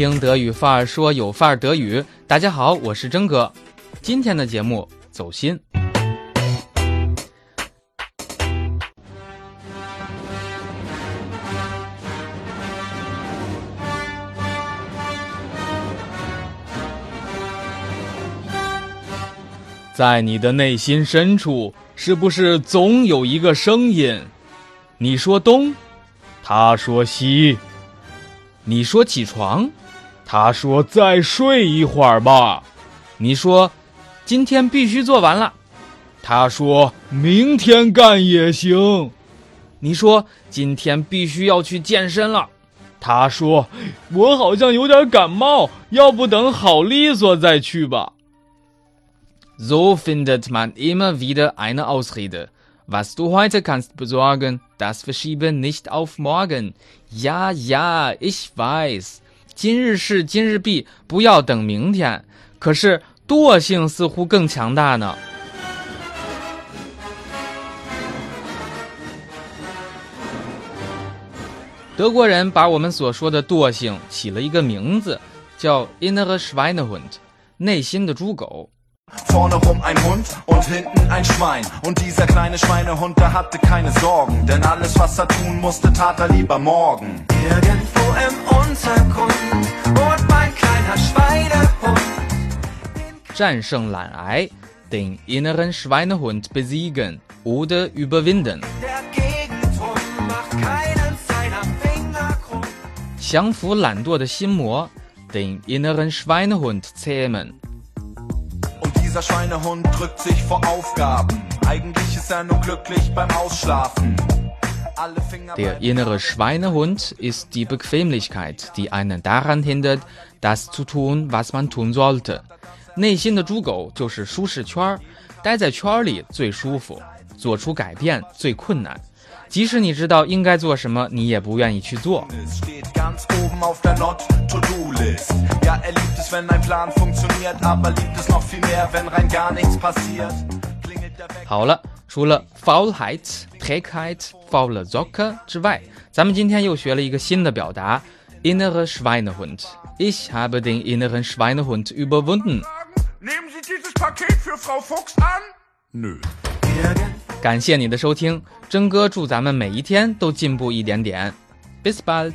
听德语范儿说有范儿德语。大家好，我是征哥。今天的节目走心。在你的内心深处，是不是总有一个声音？你说东，他说西；你说起床，他说再睡一会儿吧；你说今天必须做完了，他说明天干也行；你说今天必须要去健身了，他说我好像有点感冒，要不等好利索再去吧。So findet man immer wieder eine Ausrede. Was du heute kannst besorgen, das verschiebe nicht auf morgen. Ja, ja, ich weiß. 今日事今日毕，不要等明天。可是惰性似乎更强大呢。德国人把我们所说的惰性起了一个名字，叫 Inner Schweinehund，内心的猪狗。Vorne rum ein Hund und hinten ein Schwein. Und dieser kleine Schweinehund, der hatte keine Sorgen. Denn alles, was er tun musste, tat er lieber morgen. Irgendwo im Untergrund wohnt mein kleiner Schweinehund. 战胜懒癌，den inneren Schweinehund besiegen oder überwinden。 Der Gegentrupp macht keinen seiner Finger krumm. 降服懒惰的心魔，den inneren Schweinehund zähmen。 Und dieser Schweinehund drückt sich vor Aufgaben. Eigentlich ist er nur glücklich beim Ausschlafen. Alle Finger Der bleiben innere Schweinehund ist die Bequemlichkeit, die einen daran hindert, das zu tun, was man tun sollte。内心的猪狗就是舒适圈儿，待在圈儿里最舒服，做出改变最困难。即使你知道应该做什么，你也不愿意去做。 Es steht ganz oben auf der Not-To-Do-List. Ja, er liebt es, wenn ein Plan funktioniert, aber liebt es noch viel mehr, wenn rein gar nichts passiert. Klingelt der Wecker. 好了，除了 Faulheit、Trägheit、faule Socke 之外，咱们今天又学了一个新的表达：innere Schweinehund。Ich habe den inneren Schweinehund überwunden。 Nehmen Sie dieses Paket für Frau Fuchs an? Nö. 感谢你的收听，真哥祝咱们每一天都进步一点点。Bis bald。